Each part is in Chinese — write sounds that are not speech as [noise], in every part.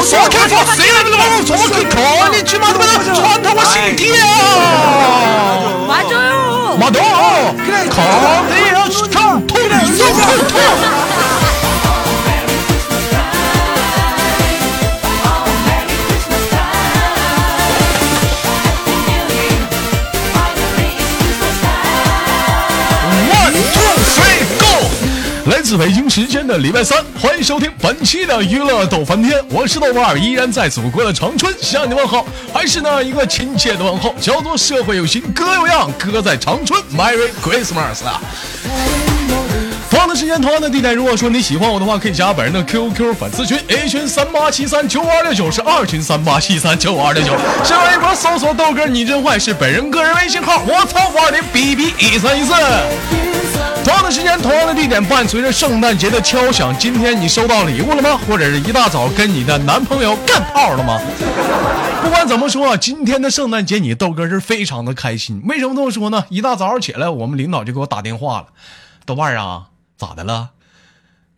계속 세이블로 저그 견이지만 저한다고 신기해요. 맞아요. 맞아. 그래 건드려 시켜 통통 통통 自北京时间的礼拜三，欢迎收听本期的娱乐逗翻天，我是豆瓣儿，依然在祖国的长春向你问好，还是那一个亲切的问候，叫做社会有型哥有样，哥在长春，Merry Christmas 啊！同样的时间，同样的地点。如果说你喜欢我的话，可以加本人的 QQ 粉丝群，A 群三八七三九五二六九，是二群三八七三九五二六九。新浪微博搜索豆哥你真坏，是本人个人微信号，我操五二零 B B 一三一四。同样的时间，同样的地点，伴随着圣诞节的敲响，今天你收到礼物了吗？或者是一大早跟你的男朋友干炮了吗？[laughs] 不管怎么说，今天的圣诞节你豆哥是非常的开心。为什么这么说呢？一大早起来，我们领导就给我打电话了，豆瓣儿啊，咋的了？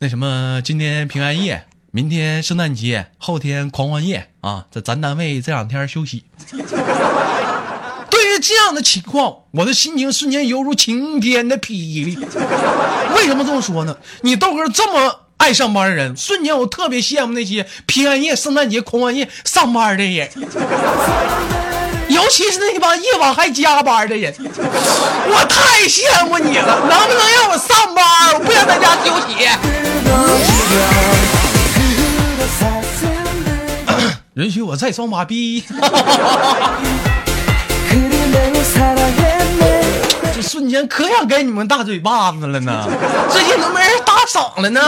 那什么，今天平安夜，明天圣诞节，后天狂欢夜啊，这咱单位这两天休息。对于这样的情况，我的心情瞬间犹如晴天的霹雳。为什么这么说呢？你豆哥这么爱上班的人，瞬间我特别羡慕那些平安夜、圣诞节、狂欢夜上班的人，[laughs] 尤其是那帮夜晚还加班的人，我太羡慕你了。能不能让我上班？我不想在家休息。[laughs] 允许我再装马逼。[laughs] 这瞬间可想给你们大嘴巴子了呢！最近怎么没人打赏了呢？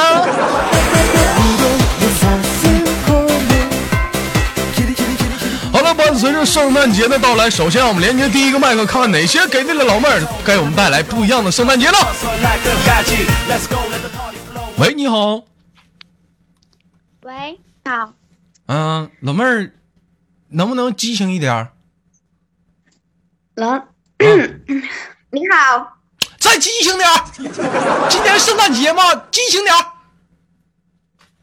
好了，伴随着圣诞节的到来，首先我们连接第一个麦克，看看哪些给力的老妹儿给我们带来不一样的圣诞节了。喂，你好，喂，好，嗯、老妹儿，能不能激情一点儿？能，[clears throat] 你好，再激情点儿！今天圣诞节嘛，激情点儿！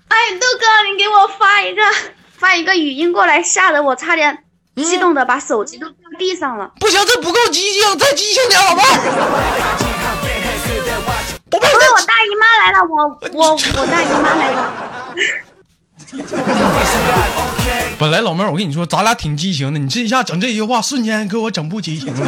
哎，豆哥，你给我发一个发一个语音过来，吓得我差点激动的把手机都掉地上了。不行，这不够激情，再激情点儿，老妹儿！宝贝我大姨妈来了，我我我大姨妈来了。[laughs] 本来老妹儿，我跟你说，咱俩挺激情的，你这一下整这些话，瞬间给我整不激情了。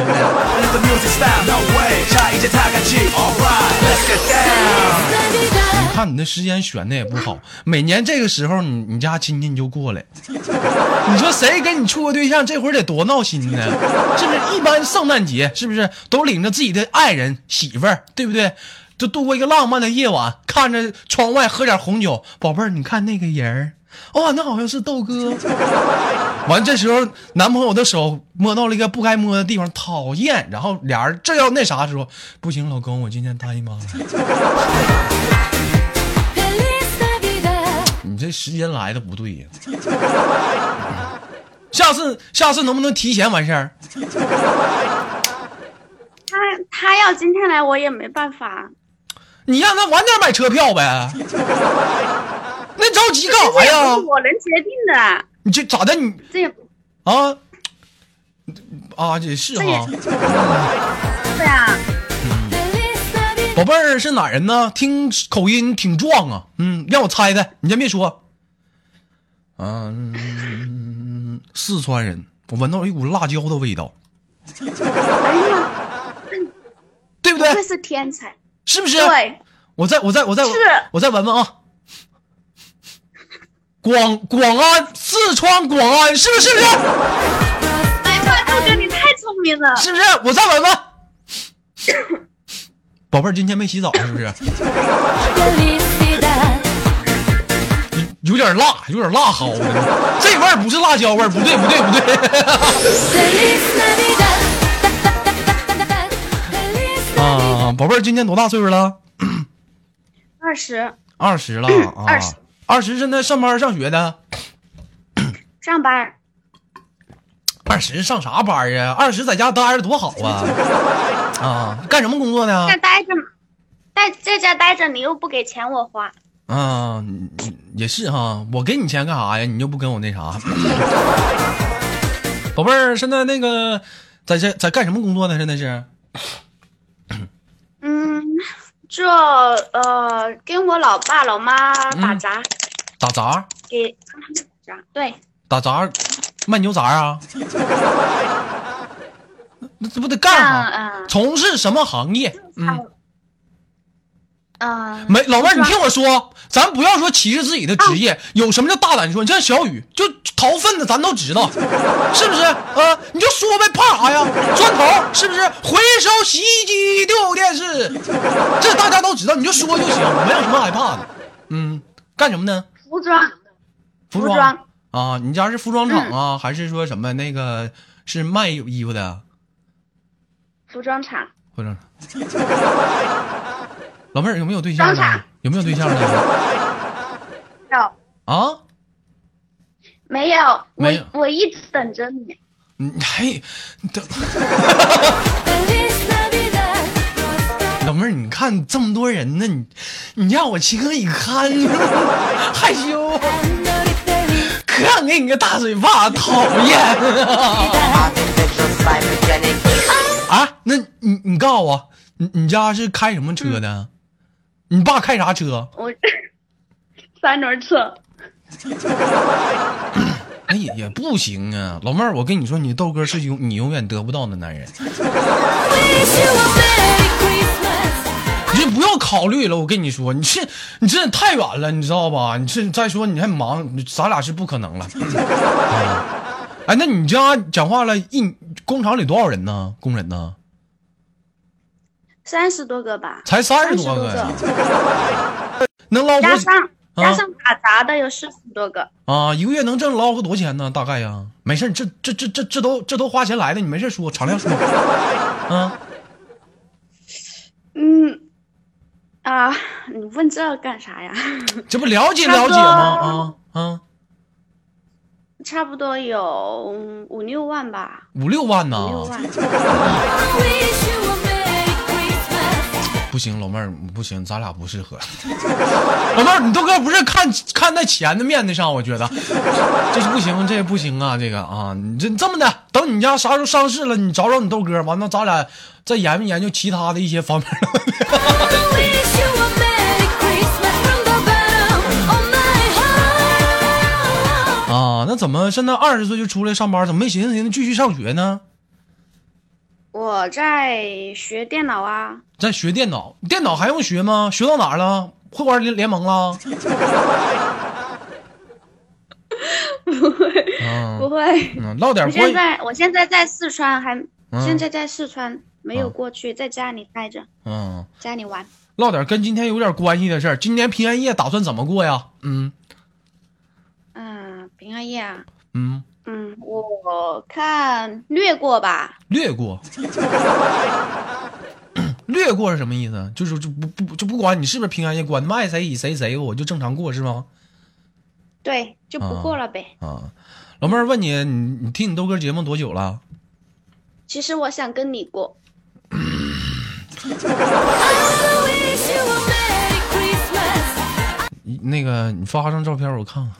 你看你那时间选的也不好，每年这个时候你你家亲戚就过来，你说谁跟你处个对象，这会儿得多闹心呢？是不是？一般圣诞节是不是都领着自己的爱人媳妇儿，对不对？就度过一个浪漫的夜晚，看着窗外喝点红酒，宝贝儿，你看那个人儿，哇，那好像是豆哥。[laughs] 完，这时候男朋友的手摸到了一个不该摸的地方，讨厌。然后俩人正要那啥时候，不行，老公，我今天大姨妈了。[laughs] 你这时间来的不对呀、[laughs] 下次下次能不能提前完事儿？他他要今天来，我也没办法。你让他晚点买车票呗。[laughs] 那着急干啥呀？我能决定的，你这咋的？你这啊啊，也是哈。对啊。宝贝儿是哪人呢？听口音挺壮啊。嗯，让我猜猜，你先别说。嗯，四川人，我闻到一股辣椒的味道，哎呀，对不对？这是天才。是不是？对，我再我再我再是我再闻闻啊。广广安，四川广安，是不是？是不是？哎呀，豆哥你太聪明了。是不是？我再闻闻。[coughs] 宝贝儿，今天没洗澡是不是？有点辣，有点辣蒿的，这味儿不是辣椒味儿，不对，不对，不对。[laughs] 啊，宝贝儿，今年多大岁数了？二十，二十了啊，二十，二十现在上班上学的，上班。二十上啥班呀？二十在家待着多好啊！[laughs] 啊，干什么工作呢？在待着，在在家待着，你又不给钱我花。啊，嗯也是哈，我给你钱干啥呀？你又不跟我那啥。[laughs] 宝贝儿，现在那个在这在干什么工作呢？现在是嗯，这呃，跟我老爸老妈打嗯杂，打杂，给。对，打杂卖牛杂啊？[laughs] 那这不得干干啥？嗯从事什么行业？嗯，嗯，没，老妹儿，你听我说，咱不要说歧视自己的职业，有什么叫大胆说？你像小雨，就掏粪的，咱都知道，[laughs] 是不是？啊，你就说呗，怕啥呀？砖头是不是？回收洗衣机、丢电视，这大家都知道，你就说就行，没有什么害怕的。嗯，干什么呢？服装，服装服装啊？你家是服装厂啊，还是说什么那个是卖衣服的？服装厂，服装厂。[laughs] 老妹儿有没有对象呢？有没有对象呢？有啊？没有？我没有我一直等着你。你还等 [laughs] 老妹儿，你看这么多人呢，你你让我情何以堪？[laughs] 害羞，可想给你个大嘴巴，讨厌啊！[laughs] 那你你告诉我，你你家是开什么车的？你爸开啥车？我三轮车，哎也也不行啊，老妹儿，我跟你说，你豆哥是永你永远得不到的男人，你这不要考虑了。我跟你说，你这你这太远了，你知道吧？你这再说你还忙，咱俩是不可能了。啊 [laughs] 哎，那你家讲话了，一工厂里多少人呢？工人呢？三十多个吧，才三十多多个呀，[laughs] 能捞多加上啊加上打杂的有四十多个。啊？一个月能挣捞个多少钱呢？大概呀？没事，这这这这这都这都花钱来的，你没事说，敞亮说。[laughs] 啊，嗯，啊，你问这干啥呀？[laughs] 这不了解了解吗？啊啊，差不多有嗯五六万吧，五六万呢五？六万。不行，老妹儿不行，咱俩不适合。[laughs] 老妹儿，你豆哥不是看看在钱的面子上，我觉得这是不行，这不行啊，这个啊，你这这么的，等你家啥时候上市了，你找找你豆哥，完了咱俩再研究研究其他的一些方面。啊，那怎么现在二十岁就出来上班，怎么没寻思寻思继续上学呢？我在学电脑啊，在学电脑，电脑还用学吗？学到哪儿了？会玩联联盟了？[laughs] 不会，嗯不会。嗯，唠点我现在我现在在四川，还、嗯现在在四川，没有啊过去，在家里待着，嗯，家里玩。唠点跟今天有点关系的事儿。今年平安夜打算怎么过呀？嗯嗯，平安夜啊，嗯，嗯，我看略过吧。略过。[coughs] 略过是什么意思？就是就不不就不管你是不是平安夜，管卖谁以谁谁，我就正常过是吗？对，就不过了呗。啊，老妹儿问你，你你听你豆哥节目多久了？其实我想跟你过，[laughs] 那个你发张照片我看看。[laughs]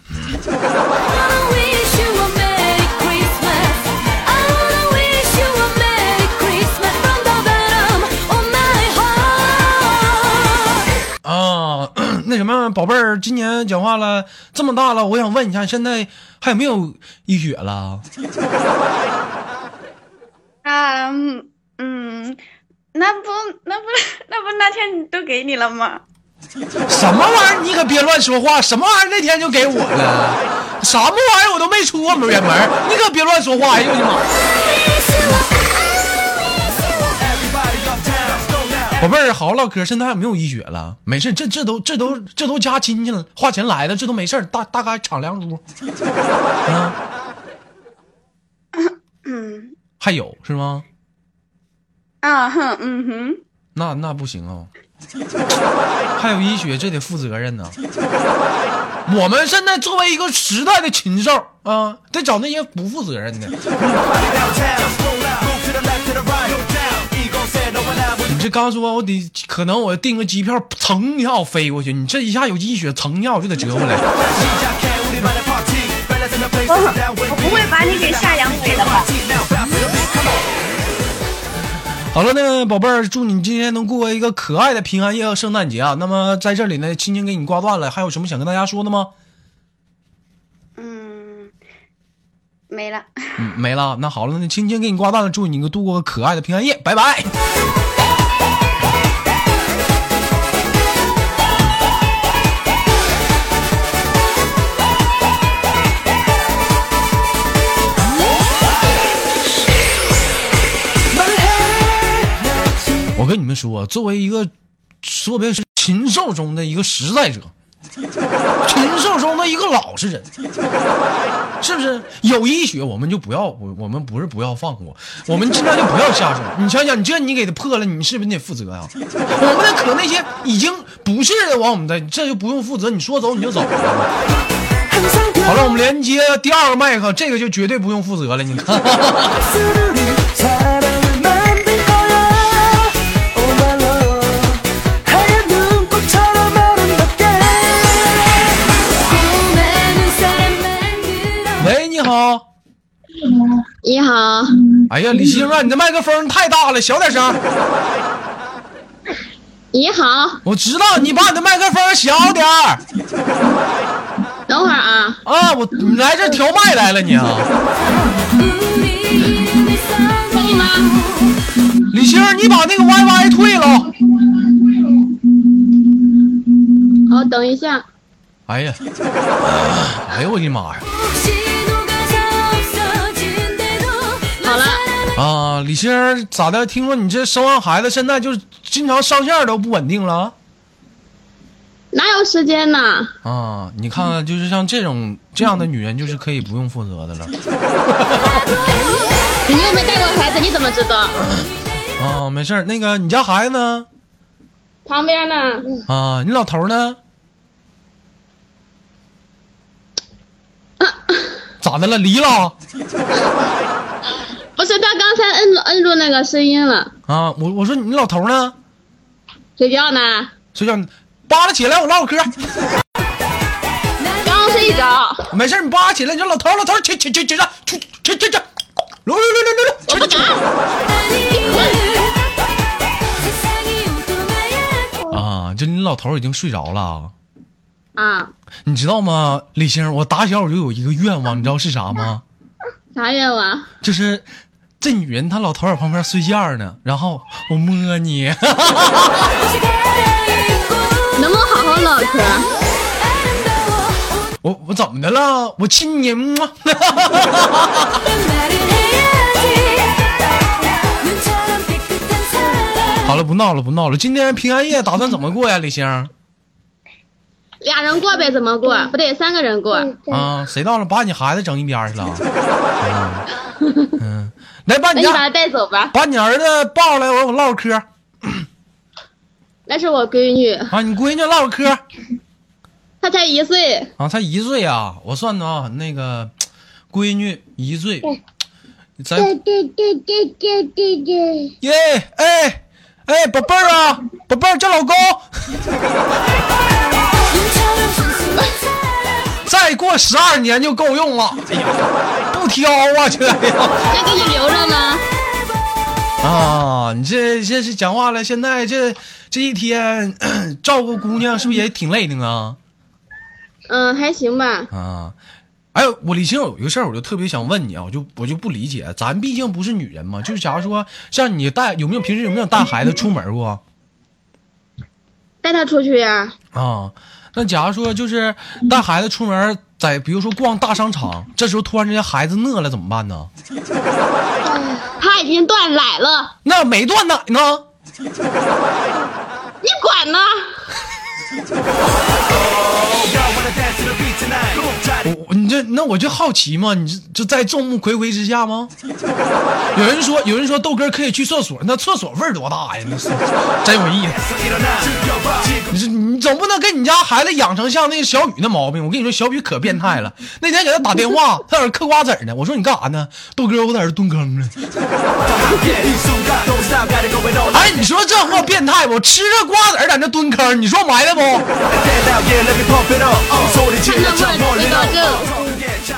那什么，宝贝儿，今年讲话了这么大了，我想问一下，现在还有没有医学了？啊，[laughs] 嗯嗯，那不那不那不那天都给你了吗？[laughs] 什么玩意儿？你可别乱说话！什么玩意儿？那天就给我了，什么玩意儿？我都没出过门远门，你可别乱说话！哎呦我的妈！宝贝儿，好好唠嗑，现在还有没有医学了？没事，这这都这都这都加亲戚了，花钱来的，这都没事儿大大概敞亮猪。啊，嗯还有是吗？啊哼嗯哼，那那不行啊、还有医学，这得负责任呐。我们现在作为一个时代的禽兽啊，得找那些不负责任的。你这刚说，我得可能我订个机票，蹭一下我飞过去，你这一下有积雪，蹭一下我就得折回来。我不会把你给下阳痿的吧？好了呢，宝贝儿，祝你今天能过一个可爱的平安夜和圣诞节啊！那么在这里呢，青青给你挂断了，还有什么想跟大家说的吗？嗯，没了。嗯，没了。[laughs] 那好了，那青青给你挂断了，祝你度过个可爱的平安夜，拜拜。说，作为一个说别是禽兽中的一个实在者，禽兽中的一个老实人，是不是？有医学我们就不要，我我们不是不要放过，我们尽量就不要下手。你想想，你这你给他破了，你是不是你得负责呀？我们得可那些已经不是的往我们的，这就不用负责。你说走你就走。好了，我们连接第二个麦克，这个就绝对不用负责了。你看。你好，哎呀，李欣啊，你这麦克风太大了，小点声。你好，我知道你把你的麦克风小点儿等会儿啊，啊！我你来这调麦来了你啊？可以吗？李欣，你把那个 YY 退了。好，等一下，哎呀，哎呦我的妈呀！啊，李欣儿咋的？听说你这生完孩子，现在就是经常上线都不稳定了哪有时间呢？啊？你看看，就是像这种这样的女人，就是可以不用负责的了 [laughs] 你又没带过孩子，你怎么知道？啊。没事儿，那个你家孩子呢？旁边呢？啊，你老头呢？[laughs] 咋的了？离了？[laughs] 不是，他刚才摁住摁住那个声音了，啊，我我说你老头呢？睡觉呢，睡觉，扒拉起来，我唠会嗑。刚睡着，没事，你扒拉起来，你说老头老头儿起起起起来，起起起起，溜溜溜溜溜溜，起起啊！就你老头已经睡着了，啊，你知道吗？李星，我打小我就有一个愿望，你知道是啥吗？啥愿望？就是这女人她老头儿在旁边睡觉呢，然后我摸你，[laughs] 能不能好好唠嗑？[laughs] 我我怎么的了？我亲你吗？[laughs] 好了，不闹了，不闹了。今天平安夜打算怎么过呀，李星？俩人过呗，怎么过？不得三个人过？啊，谁到了把你孩子整一边去了？嗯，嗯来把你家你把他带走吧，把你儿子抱来，我我唠嗑。[clears throat] 那是我闺女，啊，你闺女唠嗑。[laughs] 她才一岁，啊，才一岁啊，我算的啊，那个闺女一岁，咱对对对对对对对，耶，哎哎，宝贝儿啊，宝贝儿叫老公，[laughs] 再过十二年就够用了。[laughs] 不挑啊，这呀那给你留着吗？啊，你这这是讲话了。现在这这一天 [clears throat] 照顾姑娘是不是也挺累的啊？嗯，还行吧。啊，哎，我李青有一个事儿，我就特别想问你啊，我就我就不理解，咱毕竟不是女人嘛，就是假如说像你带有没有平时有没有带孩子出门过带他出去呀、啊？那假如说就是带孩子出门，在比如说逛大商场，这时候突然之间孩子饿了怎么办呢？[laughs] 他已经断奶了，那没断奶呢？你管呢？[laughs] 那我就好奇嘛，你这这在众目睽睽之下吗？[laughs] 有人说有人说豆哥可以去厕所，那厕所味儿多大呀？那是 [laughs] 真有意思。[laughs] 你说你总不能给你家孩子养成像那个小雨那毛病。我跟你说，小雨可变态了。那天给他打电话，他在那嗑瓜子呢。我说你干啥呢？豆哥，我在这蹲坑呢。哎，你说这货变态不？吃着瓜子在那蹲坑，你说埋汰不？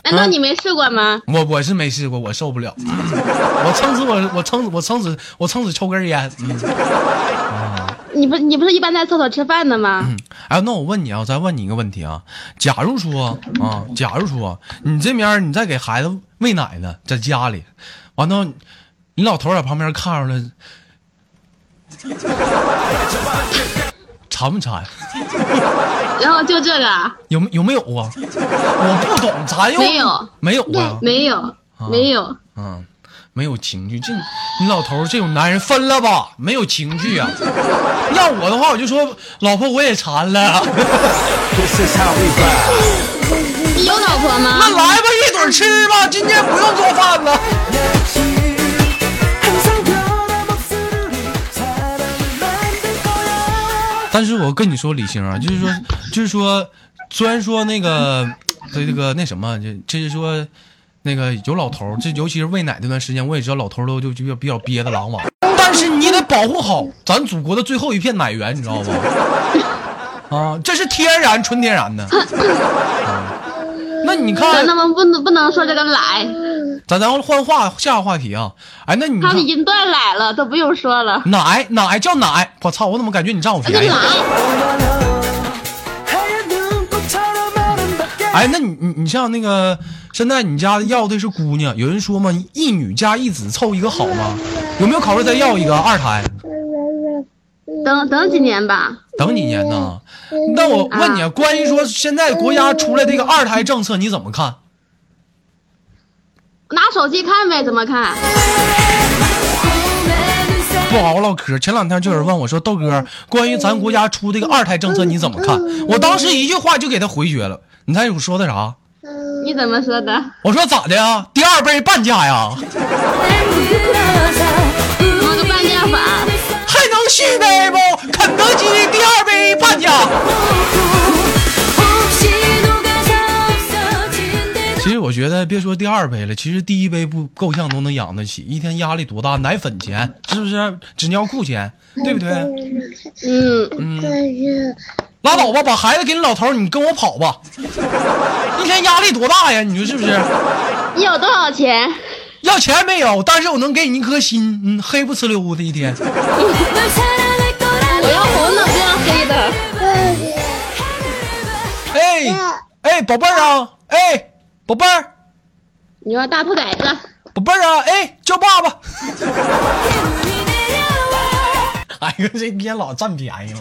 难道你没试过吗？我我是没试过，我受不了。[laughs] 我撑死我我撑死我撑死我撑死抽根烟。啊！你不你不是一般在厕所吃饭的吗？嗯。哎，那我问你啊，再问你一个问题啊，假如说啊，假如说你这边你在给孩子喂奶呢，在家里，完了，你老头在旁边看着了，[laughs] 馋不馋？[laughs] 然后就这个啊有没有没有啊？我不懂，咱又没有没有啊？没有没有，嗯，没有情绪，这你老头这种男人分了吧，没有情绪啊。要我的话，我就说老婆我也馋了.你 [laughs] 有老婆吗？那来吧，一嘴吃吧，今天不用做饭了。但是我跟你说，李星啊，[laughs] 就是说，就是说，虽然说那个，这这个那什么，这这是说，那个有老头儿，这尤其是喂奶这段时间，我也知道老头儿都就就比较憋的狼哇。但是你得保护好咱祖国的最后一片奶源，你知道吗？[laughs] 啊，这是天然纯天然的。[laughs] 啊那你看咱，能不能不能说这个奶？咱咱换话下个话题啊！哎，那你他已经断奶了，都不用说了。奶奶叫奶，我操！我怎么感觉你丈夫是宜奶？哎，那你你你像那个现在你家要的是姑娘，有人说嘛，一女加一子凑一个好吗？有没有考虑再要一个二胎？等等几年吧。等几年呢？那我问你，啊关于说现在国家出来这个二胎政策，你怎么看？拿手机看呗，怎么看？不好好唠嗑。前两天就有人问我说：“豆哥，关于咱国家出这个二胎政策，你怎么看？”我当时一句话就给他回绝了。你猜我说的啥？你怎么说的？我说咋的呀？第二杯半价呀？弄个半价法，还能续杯不？肯德基第二杯半价。我觉得，别说第二杯了，其实第一杯不够呛都能养得起。一天压力多大？奶粉钱是不是？纸尿裤钱，对不对？嗯，可是拉倒吧，把孩子给你老头，你跟我跑吧。[laughs] 一天压力多大呀？你说是不是？你有多少钱？要钱没有，但是我能给你一颗心，嗯，黑不呲溜的一天。[laughs] 我要红的，不要黑的。哎哎，宝贝儿啊，哎，宝贝儿，你说大兔崽子，宝贝儿啊，哎，叫爸爸。哎呀，这天老占便宜了。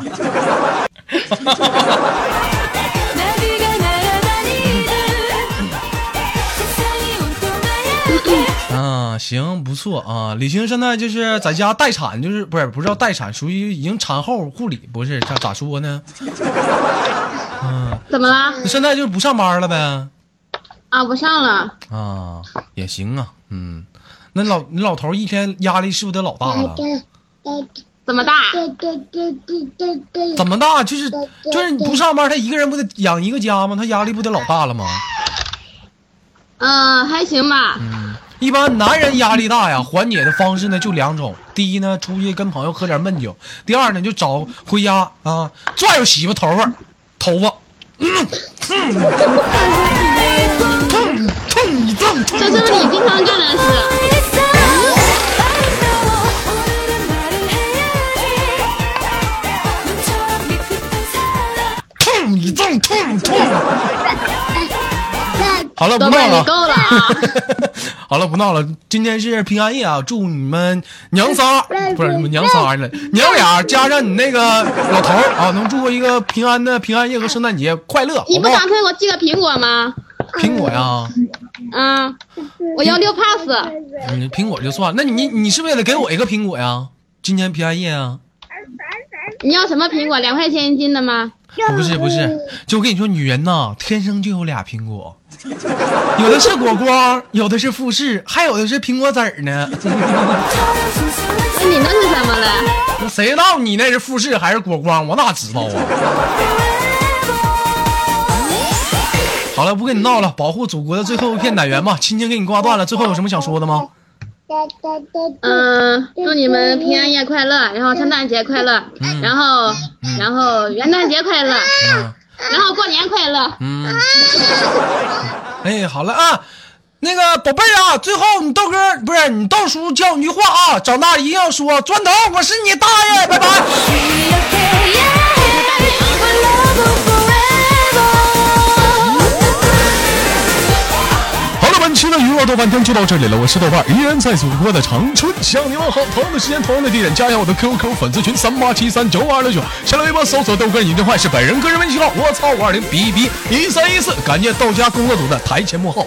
啊，行，不错啊。李青现在就是在家待产，就是不是不是叫待产，属于已经产后护理，不是咋咋说呢？怎么了？现在就是不上班了呗？啊，不上了。啊，也行啊，嗯。那老你老头一天压力是不是得老大了？怎么大？怎么大？就是就是你不上班，他一个人不得养一个家吗？他压力不得老大了吗？嗯，还行吧。嗯一般男人压力大呀，缓解的方式呢就两种：第一呢，出去跟朋友喝点闷酒；第二呢，就找回家啊，拽着媳妇头发，头发，嗯嗯，这是不是你经常干的事？痛一阵痛痛。好了，不闹了。够了啊！[laughs] 好了，不闹了。今天是平安夜啊，祝你们娘仨 [laughs] 不是你们娘仨了，娘俩加上你那个老头啊，能度过一个平安的平安夜和圣诞节快乐，你不打？算给我寄个苹果吗？苹果呀，嗯，我要六 pass。嗯，苹果就算。那你你是不是也得给我一个苹果呀？今年平安夜啊？你要什么苹果？两块钱一斤的吗？不是不是，就我跟你说，女人呐，天生就有俩苹果，有的是果光，有的是富士，还有的是苹果籽儿呢。[laughs] 那你那是什么了？那谁知道你那是富士还是果光？我哪知道啊？好了，不跟你闹了，保护祖国的最后一片奶源吧。[laughs] 亲情给你挂断了，最后有什么想说的吗？嗯，祝你们平安夜快乐，然后圣诞节快乐，然后然后元旦节快乐，然后过年快乐。嗯，哎，好了啊，那个宝贝儿啊，最后你豆哥不是你豆叔教你一句话啊，长大一定要说砖头，我是你大爷，拜拜。的娱乐豆瓣天就到这里了，我是豆瓣，依然在祖国的长春向你问好。同样的时间，同样的地点，加一下我的 QQ 粉丝群三八七三九二六九，新浪微博搜索豆哥你的坏是本人个人微信号，我操五二零 B B 一三一四，感谢豆家工作组的台前幕后